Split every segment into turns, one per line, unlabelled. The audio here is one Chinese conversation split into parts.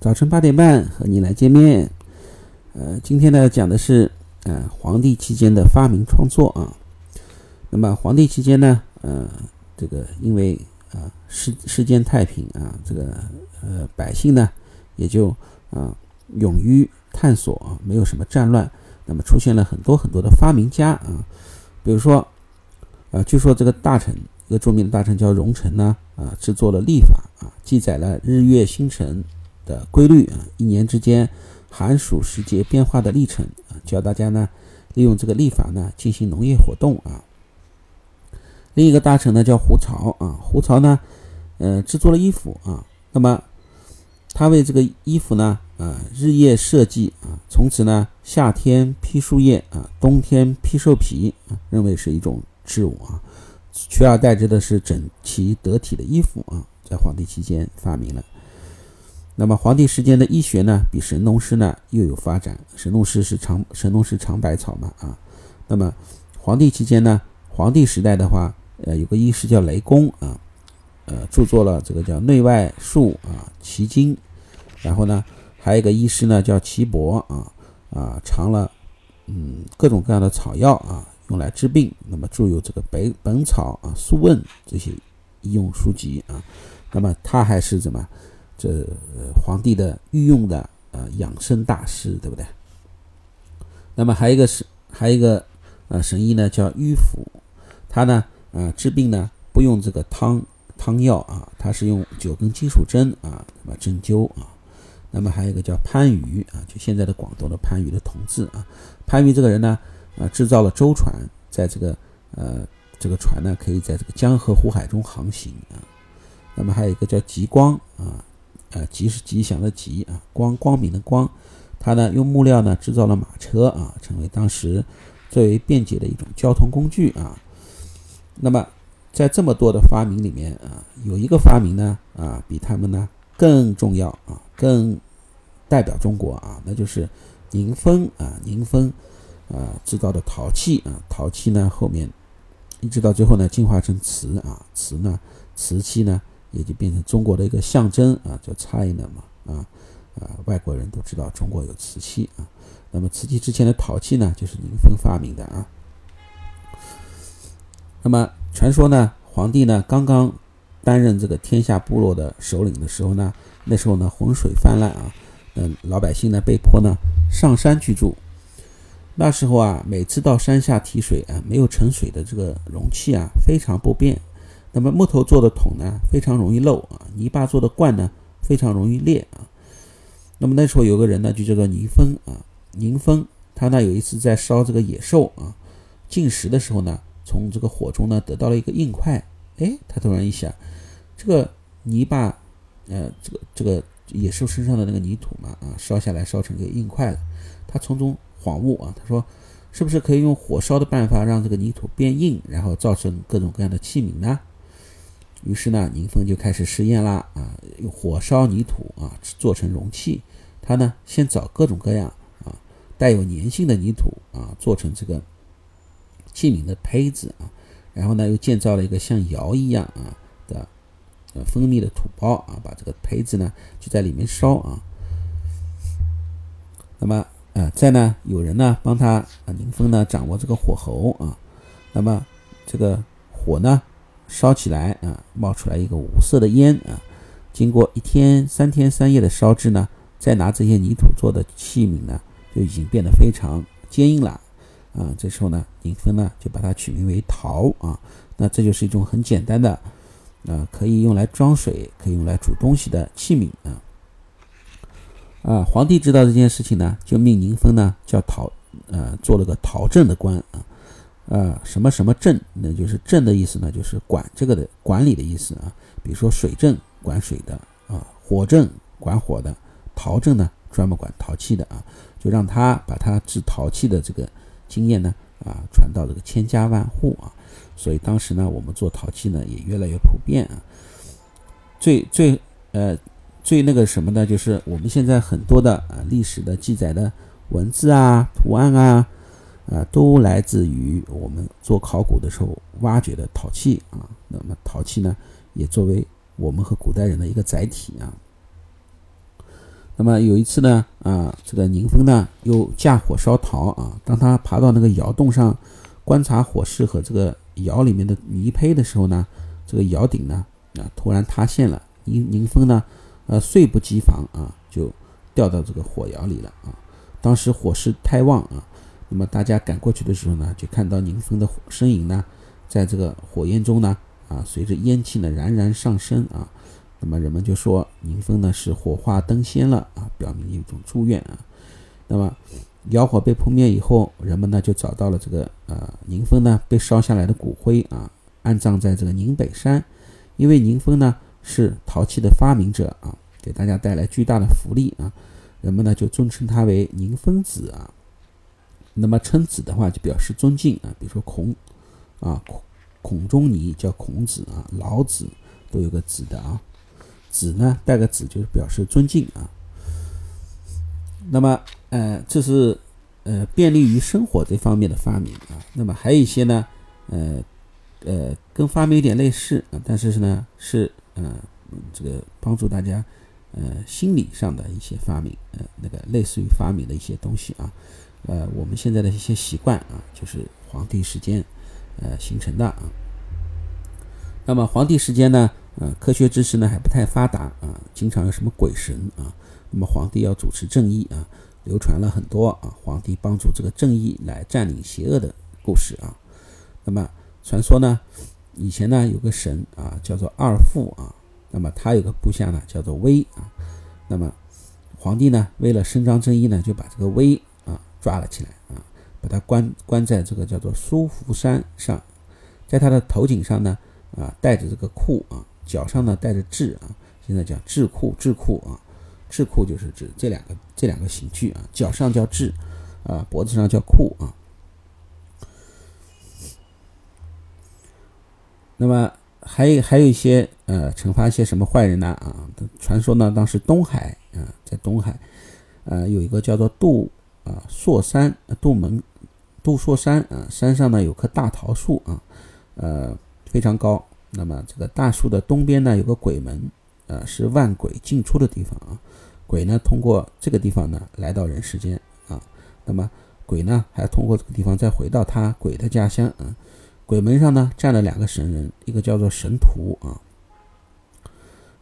早晨八点半和你来见面。呃，今天呢讲的是呃皇帝期间的发明创作啊。那么皇帝期间呢，呃，这个因为啊世世间太平啊，这个呃百姓呢也就啊勇于探索啊，没有什么战乱，那么出现了很多很多的发明家啊，比如说啊，据说这个大臣。一个著名的大臣叫荣成呢，啊，制作了历法啊，记载了日月星辰的规律啊，一年之间寒暑时节变化的历程啊，教大家呢利用这个历法呢进行农业活动啊。另一个大臣呢叫胡朝啊，胡朝呢，呃，制作了衣服啊，那么他为这个衣服呢，啊，日夜设计啊，从此呢，夏天披树叶啊，冬天披兽皮啊，认为是一种织物啊。取而代之的是整齐得体的衣服啊，在皇帝期间发明了。那么皇帝时间的医学呢，比神农氏呢又有发展。神农氏是尝神农氏尝百草嘛啊。那么皇帝期间呢，皇帝时代的话，呃，有个医师叫雷公啊，呃，著作了这个叫《内外术》啊，《奇经》。然后呢，还有一个医师呢叫岐伯啊啊，尝了嗯各种各样的草药啊。用来治病，那么著有这个《本本草》啊、《素问》这些医用书籍啊，那么他还是怎么这皇帝的御用的呃养生大师，对不对？那么还有一个是还有一个呃神医呢，叫迂腐，他呢呃治病呢不用这个汤汤药啊，他是用九根金属针啊，那么针灸啊。那么还有一个叫番禺啊，就现在的广东的番禺的同治啊，番禺这个人呢。啊，制造了舟船，在这个呃，这个船呢，可以在这个江河湖海中航行啊。那么还有一个叫极光啊，呃，吉是吉祥的吉啊，光光明的光，他呢用木料呢制造了马车啊，成为当时最为便捷的一种交通工具啊。那么在这么多的发明里面啊，有一个发明呢啊，比他们呢更重要啊，更代表中国啊，那就是宁风啊，宁风。啊，制造的陶器啊，陶器呢后面一直到最后呢进化成瓷啊，瓷呢瓷器呢也就变成中国的一个象征啊，叫 China 嘛啊啊，外国人都知道中国有瓷器啊。那么瓷器之前的陶器呢，就是宁风发明的啊。那么传说呢，皇帝呢刚刚担任这个天下部落的首领的时候呢，那时候呢洪水泛滥啊，嗯，老百姓呢被迫呢上山居住。那时候啊，每次到山下提水啊，没有盛水的这个容器啊，非常不便。那么木头做的桶呢，非常容易漏啊；泥巴做的罐呢，非常容易裂啊。那么那时候有个人呢，就叫做宁峰啊，宁峰，他呢有一次在烧这个野兽啊进食的时候呢，从这个火中呢得到了一个硬块。哎，他突然一想，这个泥巴，呃，这个这个野兽身上的那个泥土嘛，啊，烧下来烧成个硬块了。他从中。恍悟啊，他说：“是不是可以用火烧的办法让这个泥土变硬，然后造成各种各样的器皿呢？”于是呢，宁风就开始试验啦啊，用火烧泥土啊，做成容器。他呢，先找各种各样啊带有粘性的泥土啊，做成这个器皿的胚子啊，然后呢，又建造了一个像窑一样啊的呃蜂蜜的土包啊，把这个胚子呢就在里面烧啊。那么。啊，在呢，有人呢帮他啊，宁风呢掌握这个火候啊，那么这个火呢烧起来啊，冒出来一个五色的烟啊，经过一天三天三夜的烧制呢，再拿这些泥土做的器皿呢，就已经变得非常坚硬了啊。这时候呢，宁风呢就把它取名为陶啊，那这就是一种很简单的啊，可以用来装水、可以用来煮东西的器皿啊。啊，皇帝知道这件事情呢，就命宁风呢叫陶，呃，做了个陶正的官啊，呃，什么什么镇，那就是镇的意思呢，就是管这个的管理的意思啊。比如说水镇管水的啊，火镇管火的，陶镇呢专门管陶器的啊，就让他把他制陶器的这个经验呢啊传到这个千家万户啊，所以当时呢我们做陶器呢也越来越普遍啊。最最呃。最那个什么呢？就是我们现在很多的啊历史的记载的文字啊、图案啊，啊，都来自于我们做考古的时候挖掘的陶器啊。那么陶器呢，也作为我们和古代人的一个载体啊。那么有一次呢，啊，这个宁风呢又架火烧陶啊，当他爬到那个窑洞上观察火势和这个窑里面的泥胚的时候呢，这个窑顶呢啊突然塌陷了，宁宁风呢呃猝不及防啊就掉到这个火窑里了啊，当时火势太旺啊，那么大家赶过去的时候呢，就看到宁风的身影呢在这个火焰中呢啊随着烟气呢冉冉上升啊。那么人们就说宁风呢是火化登仙了啊，表明一种祝愿啊。那么窑火被扑灭以后，人们呢就找到了这个呃宁风呢被烧下来的骨灰啊，安葬在这个宁北山。因为宁风呢是陶器的发明者啊，给大家带来巨大的福利啊，人们呢就尊称他为宁风子啊。那么称子的话就表示尊敬啊，比如说孔啊孔孔中尼叫孔子啊，老子都有个子的啊。子呢，带个子就是表示尊敬啊。那么，呃，这是呃便利于生活这方面的发明啊。那么还有一些呢，呃呃，跟发明有点类似啊，但是呢是呃这个帮助大家呃心理上的一些发明，呃那个类似于发明的一些东西啊。呃，我们现在的一些习惯啊，就是皇帝时间呃形成的啊。那么皇帝时间呢？呃，科学知识呢还不太发达啊，经常有什么鬼神啊，那么皇帝要主持正义啊，流传了很多啊，皇帝帮助这个正义来占领邪恶的故事啊。那么传说呢，以前呢有个神啊叫做二父啊，那么他有个部下呢叫做威啊，那么皇帝呢为了伸张正义呢，就把这个威抓了起来啊，把他关关在这个叫做苏福山上，在他的头顶上呢啊带着这个库啊。脚上呢带着智啊，现在叫智库，智库啊，智库就是指这两个这两个刑具啊，脚上叫智啊，脖子上叫库啊。那么还有还有一些呃，惩罚一些什么坏人呢啊？传说呢，当时东海啊，在东海呃有一个叫做杜啊朔山杜门杜朔山啊，山上呢有棵大桃树啊，呃非常高。那么这个大树的东边呢，有个鬼门，呃，是万鬼进出的地方啊。鬼呢，通过这个地方呢，来到人世间啊。那么鬼呢，还通过这个地方再回到他鬼的家乡啊。鬼门上呢，站了两个神人，一个叫做神徒啊，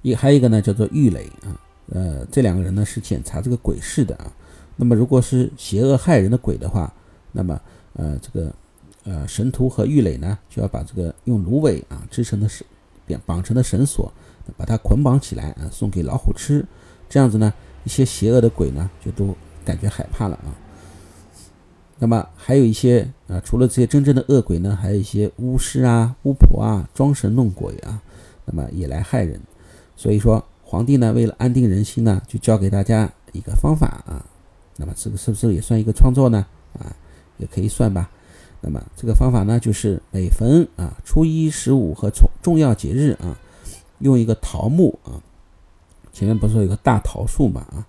一还有一个呢叫做玉垒啊。呃，这两个人呢是检查这个鬼事的啊。那么如果是邪恶害人的鬼的话，那么呃这个。呃，神徒和玉垒呢，就要把这个用芦苇啊织成的绳绑绑成的绳索，把它捆绑起来啊，送给老虎吃。这样子呢，一些邪恶的鬼呢，就都感觉害怕了啊。那么还有一些啊，除了这些真正的恶鬼呢，还有一些巫师啊、巫婆啊，装神弄鬼啊，那么也来害人。所以说，皇帝呢，为了安定人心呢，就教给大家一个方法啊。那么这个是不是也算一个创作呢？啊，也可以算吧。那么这个方法呢，就是每逢啊初一、十五和重重要节日啊，用一个桃木啊，前面不是说有个大桃树嘛啊，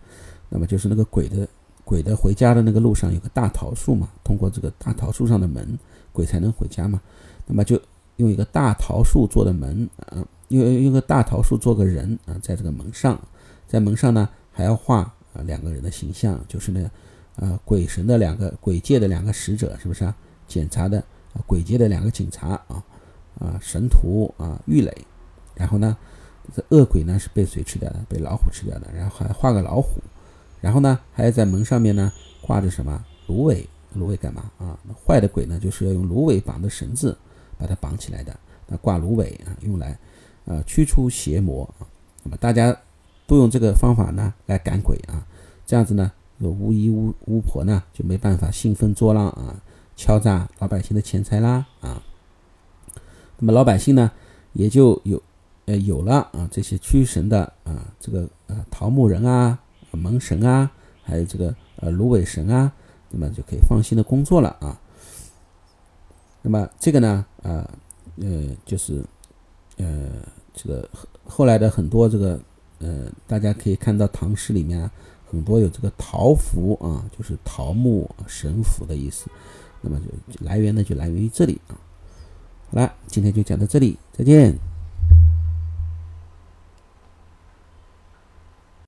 那么就是那个鬼的鬼的回家的那个路上有个大桃树嘛，通过这个大桃树上的门，鬼才能回家嘛。那么就用一个大桃树做的门啊，用用个大桃树做个人啊，在这个门上，在门上呢还要画啊两个人的形象，就是那啊鬼神的两个鬼界的两个使者，是不是啊？检查的，鬼界的两个警察啊，啊，神荼啊，玉垒，然后呢，这恶鬼呢是被谁吃掉的？被老虎吃掉的。然后还画个老虎，然后呢，还要在门上面呢挂着什么芦苇？芦苇干嘛啊？坏的鬼呢，就是要用芦苇绑的绳子把它绑起来的。那挂芦苇啊，用来啊驱除邪魔啊。那么大家都用这个方法呢来赶鬼啊，这样子呢，有巫医巫巫婆呢就没办法兴风作浪啊。敲诈老百姓的钱财啦啊，那么老百姓呢也就有呃有了啊这些驱神的啊这个呃桃木人啊门神啊还有这个呃芦苇神啊，那么就可以放心的工作了啊。那么这个呢啊呃就是呃这个后来的很多这个呃大家可以看到唐诗里面很多有这个桃符啊，就是桃木神符的意思。那么就来源呢，就来源于这里啊。好了，今天就讲到这里，再见。